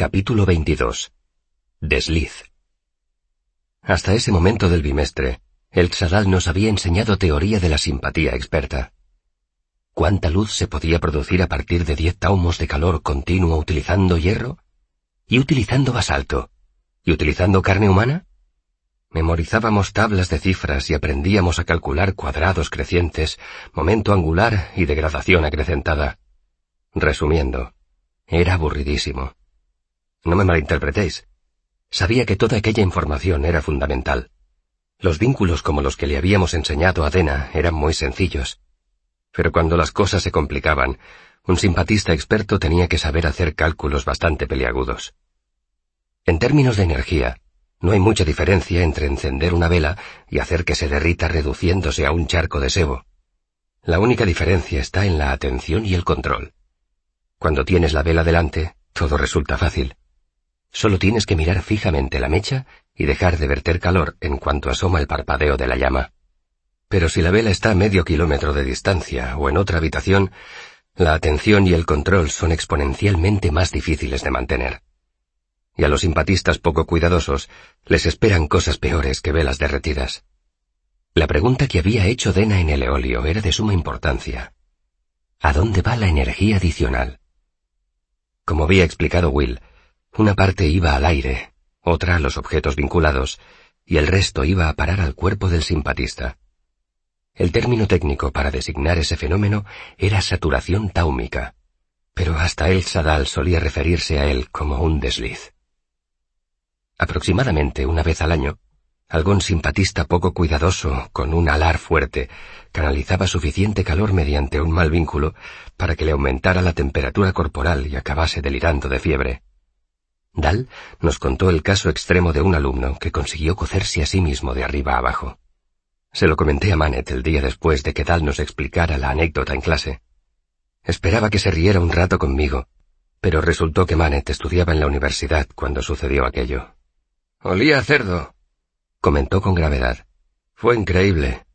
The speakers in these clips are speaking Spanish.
Capítulo 22. Desliz. Hasta ese momento del bimestre, el Xadal nos había enseñado teoría de la simpatía experta. ¿Cuánta luz se podía producir a partir de diez taumos de calor continuo utilizando hierro? ¿Y utilizando basalto? ¿Y utilizando carne humana? Memorizábamos tablas de cifras y aprendíamos a calcular cuadrados crecientes, momento angular y degradación acrecentada. Resumiendo, era aburridísimo. No me malinterpretéis. Sabía que toda aquella información era fundamental. Los vínculos como los que le habíamos enseñado a Dena eran muy sencillos. Pero cuando las cosas se complicaban, un simpatista experto tenía que saber hacer cálculos bastante peliagudos. En términos de energía, no hay mucha diferencia entre encender una vela y hacer que se derrita reduciéndose a un charco de sebo. La única diferencia está en la atención y el control. Cuando tienes la vela delante, todo resulta fácil. Solo tienes que mirar fijamente la mecha y dejar de verter calor en cuanto asoma el parpadeo de la llama. Pero si la vela está a medio kilómetro de distancia o en otra habitación, la atención y el control son exponencialmente más difíciles de mantener. Y a los simpatistas poco cuidadosos les esperan cosas peores que velas derretidas. La pregunta que había hecho Dena en el eolio era de suma importancia. ¿A dónde va la energía adicional? Como había explicado Will, una parte iba al aire, otra a los objetos vinculados, y el resto iba a parar al cuerpo del simpatista. El término técnico para designar ese fenómeno era saturación táumica, pero hasta el Sadal solía referirse a él como un desliz. Aproximadamente una vez al año, algún simpatista poco cuidadoso, con un alar fuerte, canalizaba suficiente calor mediante un mal vínculo para que le aumentara la temperatura corporal y acabase delirando de fiebre. Dal nos contó el caso extremo de un alumno que consiguió cocerse a sí mismo de arriba abajo. Se lo comenté a Manet el día después de que Dal nos explicara la anécdota en clase. Esperaba que se riera un rato conmigo, pero resultó que Manet estudiaba en la universidad cuando sucedió aquello. Olía a cerdo, comentó con gravedad. Fue increíble.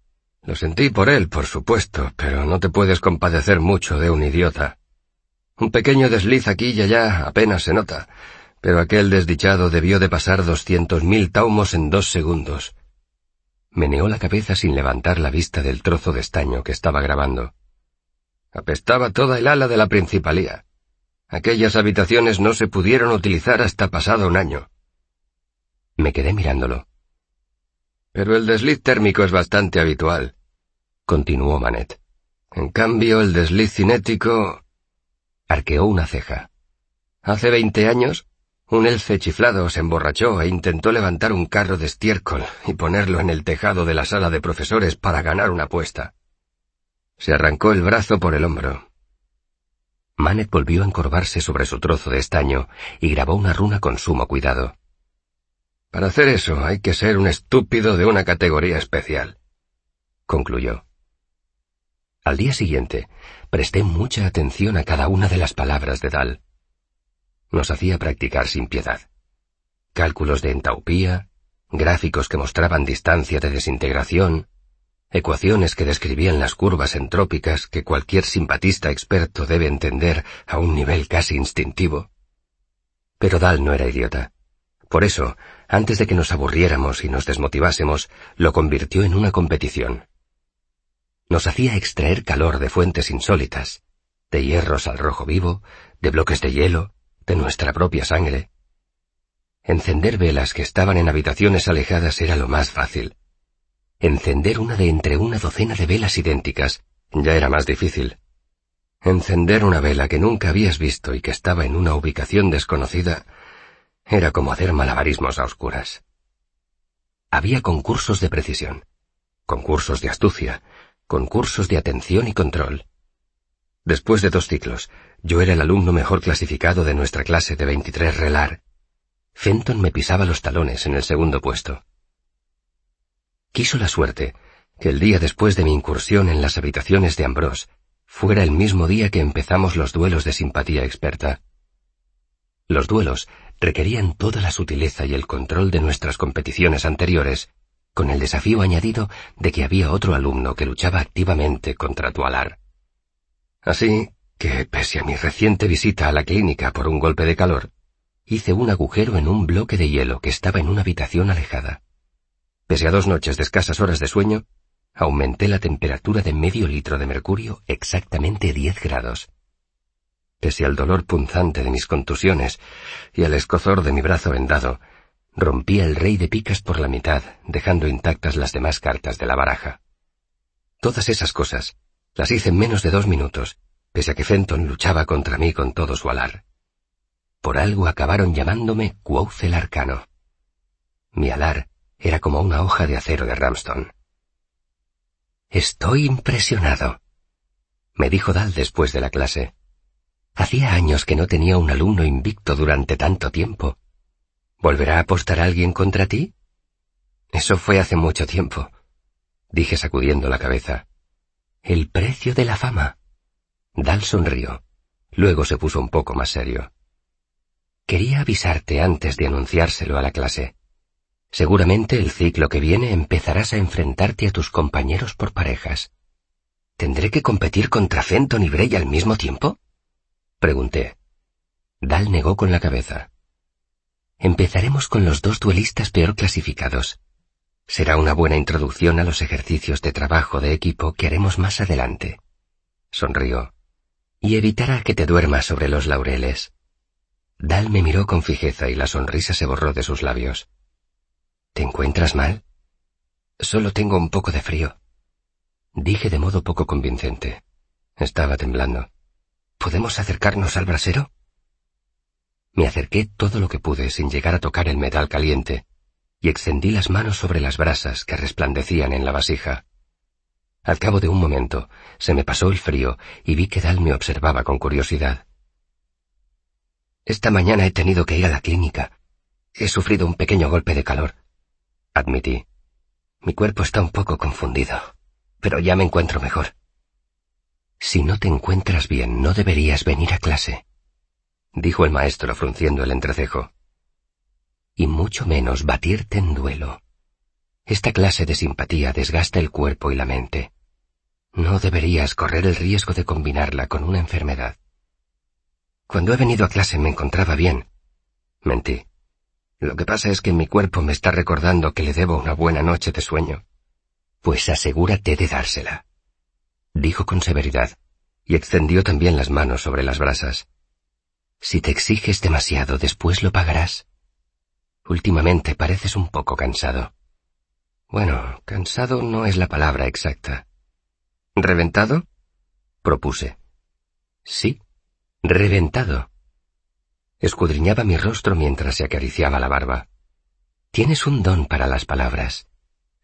Lo sentí por él, por supuesto, pero no te puedes compadecer mucho de un idiota. Un pequeño desliz aquí y allá apenas se nota, pero aquel desdichado debió de pasar doscientos mil taumos en dos segundos. Meneó la cabeza sin levantar la vista del trozo de estaño que estaba grabando. Apestaba toda el ala de la principalía. Aquellas habitaciones no se pudieron utilizar hasta pasado un año. Me quedé mirándolo. Pero el desliz térmico es bastante habitual, continuó Manet. En cambio, el desliz cinético... Arqueó una ceja. Hace veinte años, un elfe chiflado se emborrachó e intentó levantar un carro de estiércol y ponerlo en el tejado de la sala de profesores para ganar una apuesta. Se arrancó el brazo por el hombro. Manet volvió a encorvarse sobre su trozo de estaño y grabó una runa con sumo cuidado. Para hacer eso hay que ser un estúpido de una categoría especial, concluyó. Al día siguiente, presté mucha atención a cada una de las palabras de Dal nos hacía practicar sin piedad. Cálculos de entaupía, gráficos que mostraban distancia de desintegración, ecuaciones que describían las curvas entrópicas que cualquier simpatista experto debe entender a un nivel casi instintivo. Pero Dal no era idiota. Por eso, antes de que nos aburriéramos y nos desmotivásemos, lo convirtió en una competición. Nos hacía extraer calor de fuentes insólitas, de hierros al rojo vivo, de bloques de hielo, de nuestra propia sangre. Encender velas que estaban en habitaciones alejadas era lo más fácil. Encender una de entre una docena de velas idénticas ya era más difícil. Encender una vela que nunca habías visto y que estaba en una ubicación desconocida era como hacer malabarismos a oscuras. Había concursos de precisión, concursos de astucia, concursos de atención y control. Después de dos ciclos, yo era el alumno mejor clasificado de nuestra clase de 23 relar. Fenton me pisaba los talones en el segundo puesto. Quiso la suerte que el día después de mi incursión en las habitaciones de Ambrose fuera el mismo día que empezamos los duelos de simpatía experta. Los duelos requerían toda la sutileza y el control de nuestras competiciones anteriores, con el desafío añadido de que había otro alumno que luchaba activamente contra tu alar. Así que, pese a mi reciente visita a la clínica por un golpe de calor, hice un agujero en un bloque de hielo que estaba en una habitación alejada. Pese a dos noches de escasas horas de sueño, aumenté la temperatura de medio litro de mercurio exactamente 10 grados. Pese al dolor punzante de mis contusiones y al escozor de mi brazo vendado, rompí el rey de picas por la mitad, dejando intactas las demás cartas de la baraja. Todas esas cosas las hice en menos de dos minutos, pese a que Fenton luchaba contra mí con todo su alar. Por algo acabaron llamándome Quoth el Arcano. Mi alar era como una hoja de acero de Ramston. Estoy impresionado, me dijo Dal después de la clase. Hacía años que no tenía un alumno invicto durante tanto tiempo. ¿Volverá a apostar alguien contra ti? Eso fue hace mucho tiempo, dije sacudiendo la cabeza. El precio de la fama. Dal sonrió. Luego se puso un poco más serio. Quería avisarte antes de anunciárselo a la clase. Seguramente el ciclo que viene empezarás a enfrentarte a tus compañeros por parejas. ¿Tendré que competir contra Fenton y Bray al mismo tiempo? Pregunté. Dal negó con la cabeza. Empezaremos con los dos duelistas peor clasificados. Será una buena introducción a los ejercicios de trabajo de equipo que haremos más adelante. Sonrió. Y evitará que te duermas sobre los laureles. Dal me miró con fijeza y la sonrisa se borró de sus labios. ¿Te encuentras mal? Solo tengo un poco de frío. Dije de modo poco convincente. Estaba temblando. ¿Podemos acercarnos al brasero? Me acerqué todo lo que pude sin llegar a tocar el metal caliente, y extendí las manos sobre las brasas que resplandecían en la vasija. Al cabo de un momento, se me pasó el frío y vi que Dal me observaba con curiosidad. Esta mañana he tenido que ir a la clínica. He sufrido un pequeño golpe de calor admití. Mi cuerpo está un poco confundido, pero ya me encuentro mejor. Si no te encuentras bien, no deberías venir a clase, dijo el maestro frunciendo el entrecejo. Y mucho menos batirte en duelo. Esta clase de simpatía desgasta el cuerpo y la mente. No deberías correr el riesgo de combinarla con una enfermedad. Cuando he venido a clase me encontraba bien. Mentí. Lo que pasa es que mi cuerpo me está recordando que le debo una buena noche de sueño. Pues asegúrate de dársela, dijo con severidad, y extendió también las manos sobre las brasas. Si te exiges demasiado, después lo pagarás. Últimamente pareces un poco cansado. Bueno, cansado no es la palabra exacta. ¿Reventado? propuse. Sí, reventado. Escudriñaba mi rostro mientras se acariciaba la barba. Tienes un don para las palabras.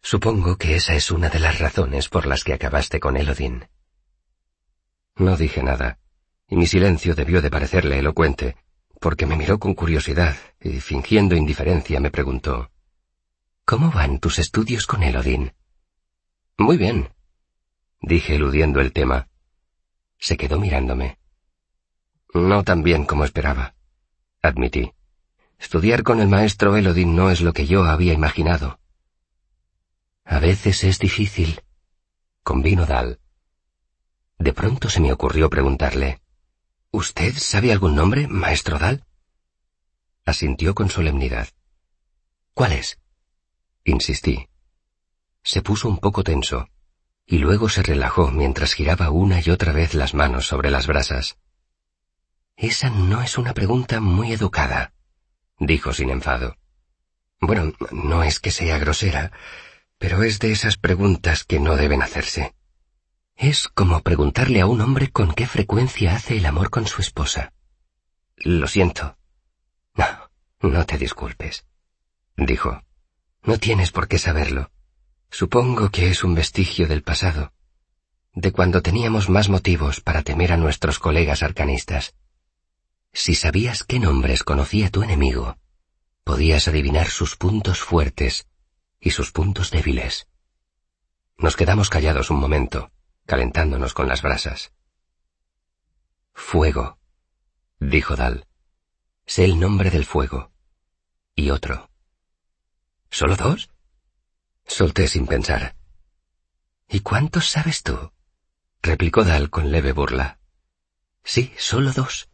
Supongo que esa es una de las razones por las que acabaste con Elodin. No dije nada, y mi silencio debió de parecerle elocuente, porque me miró con curiosidad y, fingiendo indiferencia, me preguntó ¿Cómo van tus estudios con Elodin? Muy bien, dije eludiendo el tema. Se quedó mirándome. No tan bien como esperaba admití. Estudiar con el maestro Elodin no es lo que yo había imaginado. A veces es difícil, convino Dal. De pronto se me ocurrió preguntarle, ¿Usted sabe algún nombre, maestro Dal? Asintió con solemnidad. ¿Cuál es? Insistí. Se puso un poco tenso, y luego se relajó mientras giraba una y otra vez las manos sobre las brasas. Esa no es una pregunta muy educada, dijo sin enfado. Bueno, no es que sea grosera, pero es de esas preguntas que no deben hacerse. Es como preguntarle a un hombre con qué frecuencia hace el amor con su esposa. Lo siento. No, no te disculpes, dijo. No tienes por qué saberlo. Supongo que es un vestigio del pasado, de cuando teníamos más motivos para temer a nuestros colegas arcanistas. Si sabías qué nombres conocía tu enemigo, podías adivinar sus puntos fuertes y sus puntos débiles. Nos quedamos callados un momento, calentándonos con las brasas. Fuego, dijo Dal. Sé el nombre del fuego. Y otro. ¿Solo dos? Solté sin pensar. ¿Y cuántos sabes tú? replicó Dal con leve burla. Sí, solo dos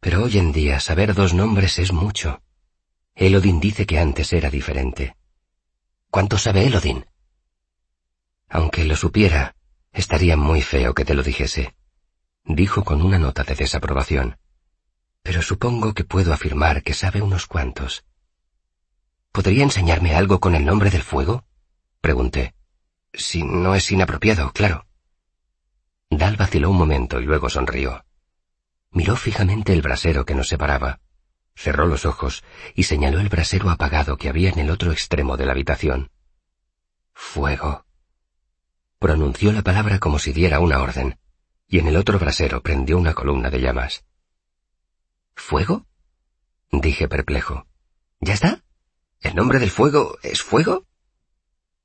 Pero hoy en día saber dos nombres es mucho. Elodin dice que antes era diferente. ¿Cuánto sabe Elodin? Aunque lo supiera, estaría muy feo que te lo dijese, dijo con una nota de desaprobación. Pero supongo que puedo afirmar que sabe unos cuantos. ¿Podría enseñarme algo con el nombre del fuego? pregunté. Si no es inapropiado, claro. Dal vaciló un momento y luego sonrió. Miró fijamente el brasero que nos separaba cerró los ojos y señaló el brasero apagado que había en el otro extremo de la habitación. Fuego. Pronunció la palabra como si diera una orden, y en el otro brasero prendió una columna de llamas. ¿Fuego? dije perplejo. ¿Ya está? ¿El nombre del fuego es fuego?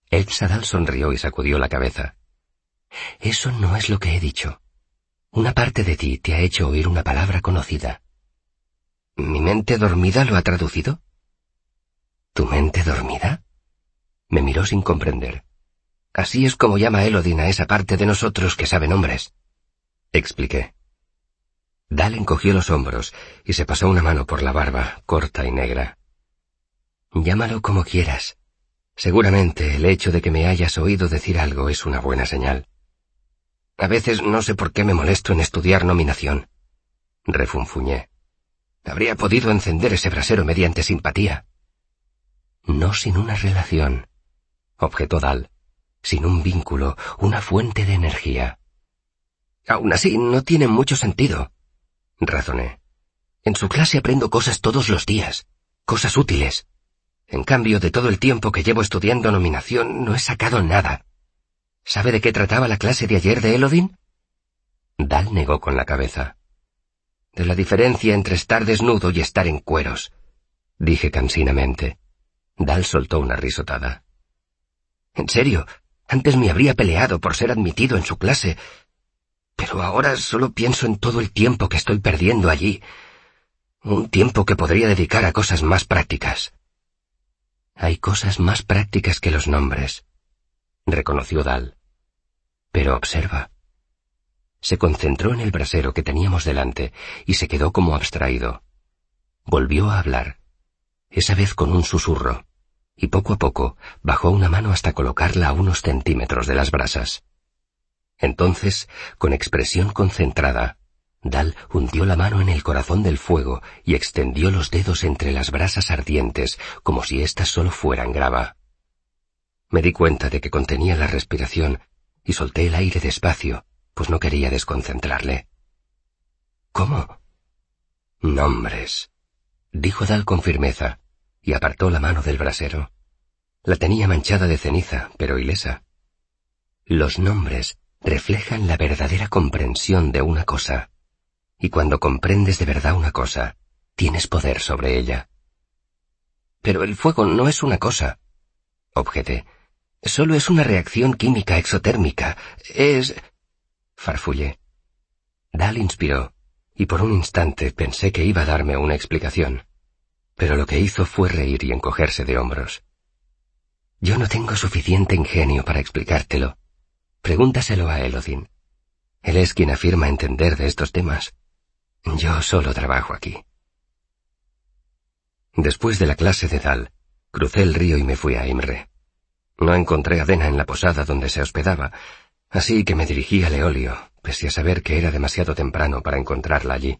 El Sadal sonrió y sacudió la cabeza. Eso no es lo que he dicho. Una parte de ti te ha hecho oír una palabra conocida. ¿Mi mente dormida lo ha traducido? ¿Tu mente dormida? Me miró sin comprender. Así es como llama Elodin a esa parte de nosotros que sabe nombres. Expliqué. Dal encogió los hombros y se pasó una mano por la barba, corta y negra. Llámalo como quieras. Seguramente el hecho de que me hayas oído decir algo es una buena señal. A veces no sé por qué me molesto en estudiar nominación. Refunfuñé. Habría podido encender ese brasero mediante simpatía. No sin una relación, objetó Dal, sin un vínculo, una fuente de energía. Aún así, no tiene mucho sentido, razoné. En su clase aprendo cosas todos los días, cosas útiles. En cambio, de todo el tiempo que llevo estudiando nominación, no he sacado nada. ¿Sabe de qué trataba la clase de ayer de Elodin? Dal negó con la cabeza de la diferencia entre estar desnudo y estar en cueros, dije cansinamente. Dal soltó una risotada. En serio, antes me habría peleado por ser admitido en su clase, pero ahora solo pienso en todo el tiempo que estoy perdiendo allí, un tiempo que podría dedicar a cosas más prácticas. Hay cosas más prácticas que los nombres, reconoció Dal. Pero observa, se concentró en el brasero que teníamos delante y se quedó como abstraído. Volvió a hablar, esa vez con un susurro, y poco a poco bajó una mano hasta colocarla a unos centímetros de las brasas. Entonces, con expresión concentrada, Dal hundió la mano en el corazón del fuego y extendió los dedos entre las brasas ardientes como si éstas solo fueran grava. Me di cuenta de que contenía la respiración y solté el aire despacio, pues no quería desconcentrarle. ¿Cómo? Nombres, dijo Dal con firmeza, y apartó la mano del brasero. La tenía manchada de ceniza, pero ilesa. Los nombres reflejan la verdadera comprensión de una cosa, y cuando comprendes de verdad una cosa, tienes poder sobre ella. Pero el fuego no es una cosa, objeté. Solo es una reacción química exotérmica. Es farfullé. Dal inspiró, y por un instante pensé que iba a darme una explicación. Pero lo que hizo fue reír y encogerse de hombros. Yo no tengo suficiente ingenio para explicártelo. Pregúntaselo a Elodin. Él es quien afirma entender de estos temas. Yo solo trabajo aquí. Después de la clase de Dal, crucé el río y me fui a Imre. No encontré a Dena en la posada donde se hospedaba, Así que me dirigí al Eolio, pese a saber que era demasiado temprano para encontrarla allí.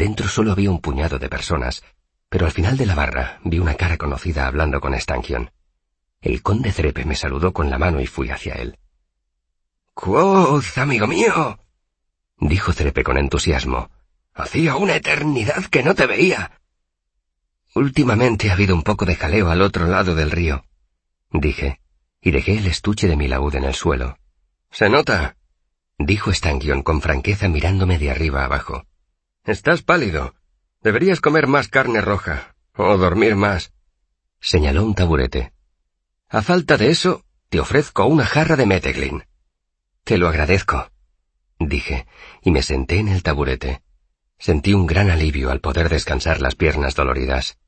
Dentro solo había un puñado de personas, pero al final de la barra vi una cara conocida hablando con Stankion. El conde Trepe me saludó con la mano y fui hacia él. ¡Quoth, amigo mío! dijo Trepe con entusiasmo. Hacía una eternidad que no te veía. Últimamente ha habido un poco de jaleo al otro lado del río, dije y dejé el estuche de mi laúd en el suelo. Se nota, dijo Stangion con franqueza mirándome de arriba abajo. Estás pálido. Deberías comer más carne roja, o dormir más. Señaló un taburete. A falta de eso, te ofrezco una jarra de Meteglin. Te lo agradezco, dije, y me senté en el taburete. Sentí un gran alivio al poder descansar las piernas doloridas.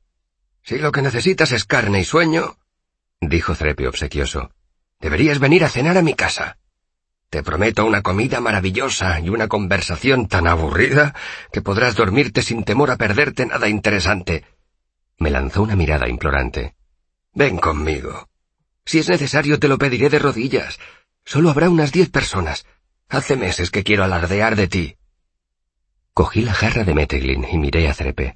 Si lo que necesitas es carne y sueño, dijo Trepe obsequioso. Deberías venir a cenar a mi casa. Te prometo una comida maravillosa y una conversación tan aburrida que podrás dormirte sin temor a perderte nada interesante. Me lanzó una mirada implorante. Ven conmigo. Si es necesario te lo pediré de rodillas. Solo habrá unas diez personas. Hace meses que quiero alardear de ti. Cogí la jarra de Meteglin y miré a Cerepe.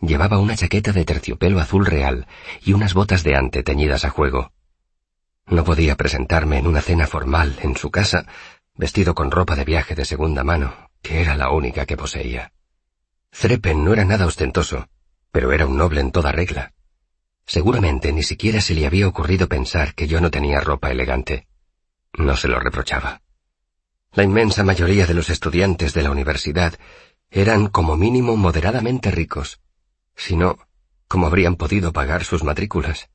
Llevaba una chaqueta de terciopelo azul real y unas botas de ante teñidas a juego. No podía presentarme en una cena formal en su casa, vestido con ropa de viaje de segunda mano, que era la única que poseía. Threpen no era nada ostentoso, pero era un noble en toda regla. Seguramente ni siquiera se le había ocurrido pensar que yo no tenía ropa elegante. No se lo reprochaba. La inmensa mayoría de los estudiantes de la universidad eran como mínimo moderadamente ricos. Si no, ¿cómo habrían podido pagar sus matrículas?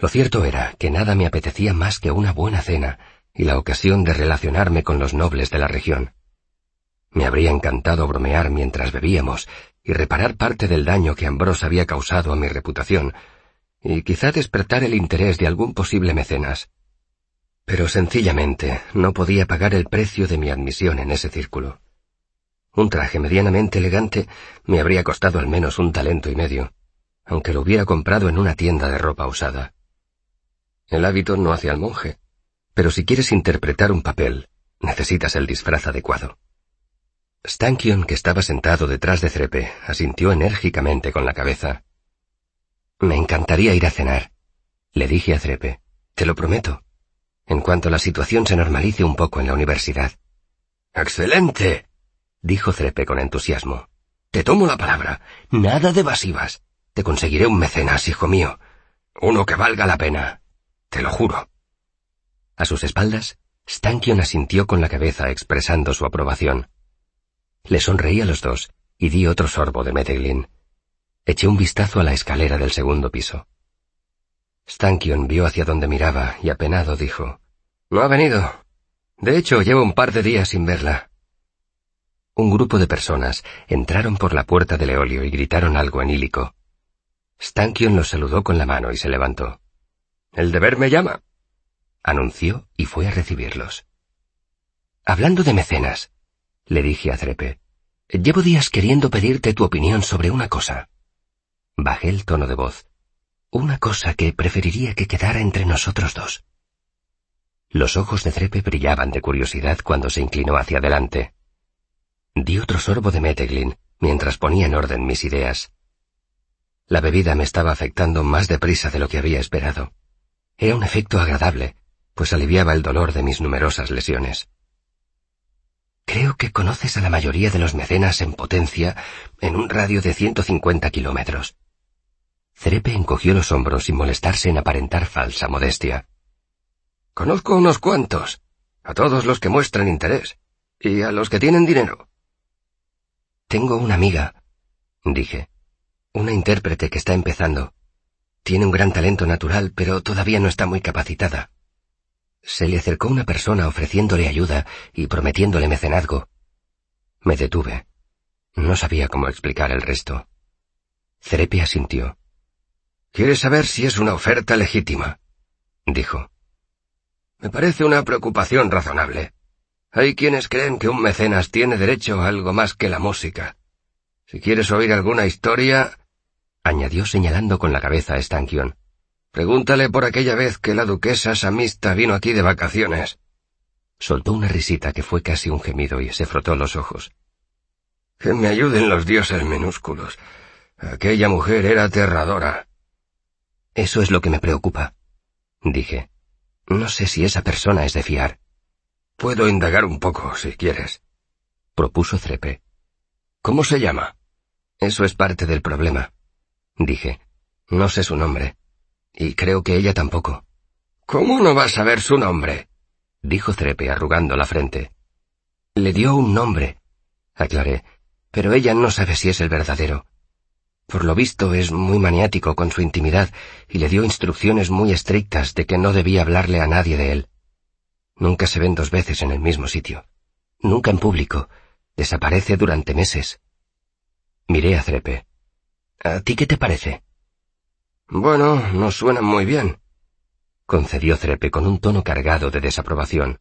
Lo cierto era que nada me apetecía más que una buena cena y la ocasión de relacionarme con los nobles de la región. Me habría encantado bromear mientras bebíamos y reparar parte del daño que Ambrose había causado a mi reputación, y quizá despertar el interés de algún posible mecenas. Pero sencillamente no podía pagar el precio de mi admisión en ese círculo. Un traje medianamente elegante me habría costado al menos un talento y medio, aunque lo hubiera comprado en una tienda de ropa usada. El hábito no hace al monje, pero si quieres interpretar un papel, necesitas el disfraz adecuado. Stankion, que estaba sentado detrás de Trepe, asintió enérgicamente con la cabeza. Me encantaría ir a cenar, le dije a Trepe. Te lo prometo. En cuanto la situación se normalice un poco en la universidad. Excelente, dijo Trepe con entusiasmo. Te tomo la palabra. Nada de evasivas. Te conseguiré un mecenas, hijo mío. Uno que valga la pena. Te lo juro. A sus espaldas, Stankion asintió con la cabeza expresando su aprobación. Le sonreí a los dos y di otro sorbo de Meteglin. Eché un vistazo a la escalera del segundo piso. Stankion vio hacia donde miraba y apenado dijo, No ha venido. De hecho, llevo un par de días sin verla. Un grupo de personas entraron por la puerta del eolio y gritaron algo en hílico. Stankion los saludó con la mano y se levantó. El deber me llama, anunció y fue a recibirlos. Hablando de mecenas, le dije a Trepe, llevo días queriendo pedirte tu opinión sobre una cosa. Bajé el tono de voz. Una cosa que preferiría que quedara entre nosotros dos. Los ojos de Trepe brillaban de curiosidad cuando se inclinó hacia adelante. Di otro sorbo de Meteglin mientras ponía en orden mis ideas. La bebida me estaba afectando más deprisa de lo que había esperado. Era un efecto agradable, pues aliviaba el dolor de mis numerosas lesiones. Creo que conoces a la mayoría de los mecenas en potencia en un radio de 150 kilómetros. Cerepe encogió los hombros sin molestarse en aparentar falsa modestia. Conozco unos cuantos, a todos los que muestran interés, y a los que tienen dinero. Tengo una amiga, dije, una intérprete que está empezando. Tiene un gran talento natural, pero todavía no está muy capacitada. Se le acercó una persona ofreciéndole ayuda y prometiéndole mecenazgo. Me detuve. No sabía cómo explicar el resto. Cerepe asintió. ¿Quieres saber si es una oferta legítima? dijo. Me parece una preocupación razonable. Hay quienes creen que un mecenas tiene derecho a algo más que la música. Si quieres oír alguna historia, añadió señalando con la cabeza a Stankion. Pregúntale por aquella vez que la duquesa Samista vino aquí de vacaciones. Soltó una risita que fue casi un gemido y se frotó los ojos. Que me ayuden los dioses minúsculos. Aquella mujer era aterradora. Eso es lo que me preocupa, dije. No sé si esa persona es de fiar. Puedo indagar un poco, si quieres, propuso Trepe. ¿Cómo se llama? Eso es parte del problema dije. No sé su nombre. Y creo que ella tampoco. ¿Cómo no vas a ver su nombre? dijo Trepe arrugando la frente. Le dio un nombre, aclaré, pero ella no sabe si es el verdadero. Por lo visto es muy maniático con su intimidad y le dio instrucciones muy estrictas de que no debía hablarle a nadie de él. Nunca se ven dos veces en el mismo sitio. Nunca en público. Desaparece durante meses. Miré a Trepe. ¿A ti qué te parece? Bueno, no suena muy bien, concedió Trepe con un tono cargado de desaprobación.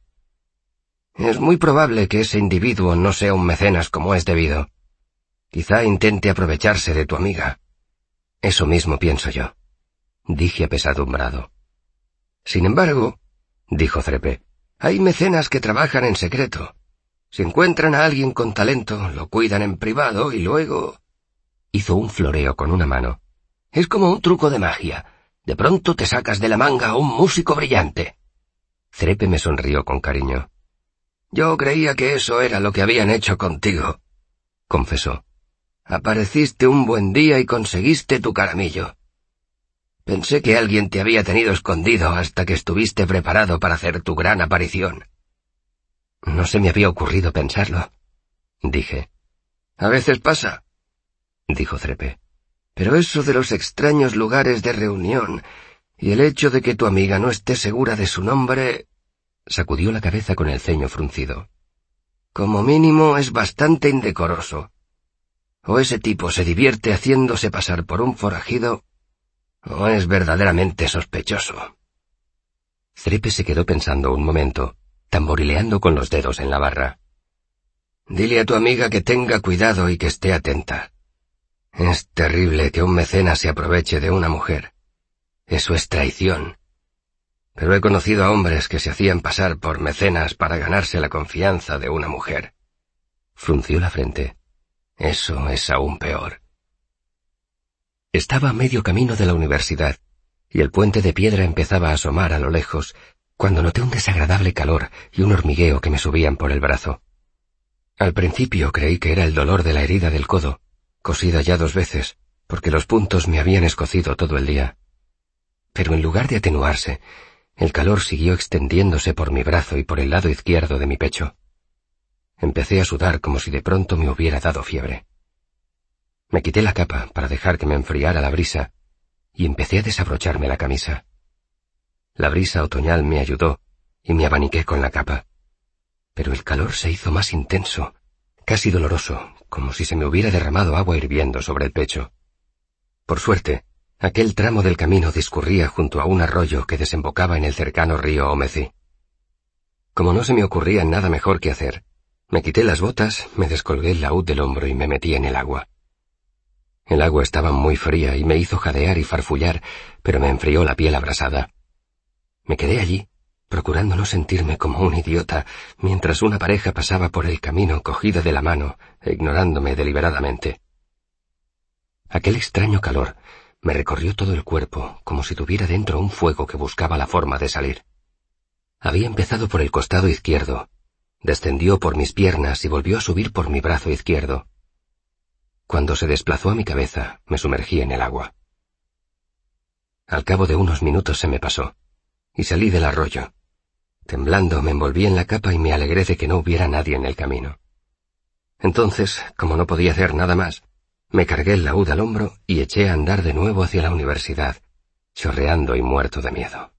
Es muy probable que ese individuo no sea un mecenas como es debido. Quizá intente aprovecharse de tu amiga. Eso mismo pienso yo, dije apesadumbrado. Sin embargo, dijo Trepe, hay mecenas que trabajan en secreto. Si encuentran a alguien con talento, lo cuidan en privado y luego... Hizo un floreo con una mano. Es como un truco de magia. De pronto te sacas de la manga a un músico brillante. Trepe me sonrió con cariño. Yo creía que eso era lo que habían hecho contigo, confesó. Apareciste un buen día y conseguiste tu caramillo. Pensé que alguien te había tenido escondido hasta que estuviste preparado para hacer tu gran aparición. No se me había ocurrido pensarlo, dije. A veces pasa, dijo Trepe. Pero eso de los extraños lugares de reunión y el hecho de que tu amiga no esté segura de su nombre... sacudió la cabeza con el ceño fruncido. Como mínimo es bastante indecoroso. O ese tipo se divierte haciéndose pasar por un forajido o es verdaderamente sospechoso. Trepe se quedó pensando un momento, tamborileando con los dedos en la barra. Dile a tu amiga que tenga cuidado y que esté atenta. Es terrible que un mecenas se aproveche de una mujer. Eso es traición. Pero he conocido a hombres que se hacían pasar por mecenas para ganarse la confianza de una mujer. Frunció la frente. Eso es aún peor. Estaba a medio camino de la universidad, y el puente de piedra empezaba a asomar a lo lejos, cuando noté un desagradable calor y un hormigueo que me subían por el brazo. Al principio creí que era el dolor de la herida del codo, cosida ya dos veces, porque los puntos me habían escocido todo el día. Pero en lugar de atenuarse, el calor siguió extendiéndose por mi brazo y por el lado izquierdo de mi pecho. Empecé a sudar como si de pronto me hubiera dado fiebre. Me quité la capa para dejar que me enfriara la brisa y empecé a desabrocharme la camisa. La brisa otoñal me ayudó y me abaniqué con la capa. Pero el calor se hizo más intenso, casi doloroso, como si se me hubiera derramado agua hirviendo sobre el pecho. Por suerte, aquel tramo del camino discurría junto a un arroyo que desembocaba en el cercano río Omeci. Como no se me ocurría nada mejor que hacer, me quité las botas, me descolgué el laúd del hombro y me metí en el agua. El agua estaba muy fría y me hizo jadear y farfullar, pero me enfrió la piel abrasada. Me quedé allí, procurando no sentirme como un idiota, mientras una pareja pasaba por el camino cogida de la mano, ignorándome deliberadamente. Aquel extraño calor me recorrió todo el cuerpo, como si tuviera dentro un fuego que buscaba la forma de salir. Había empezado por el costado izquierdo, descendió por mis piernas y volvió a subir por mi brazo izquierdo. Cuando se desplazó a mi cabeza, me sumergí en el agua. Al cabo de unos minutos se me pasó, y salí del arroyo. Temblando me envolví en la capa y me alegré de que no hubiera nadie en el camino. Entonces, como no podía hacer nada más, me cargué el laúd al hombro y eché a andar de nuevo hacia la universidad, chorreando y muerto de miedo.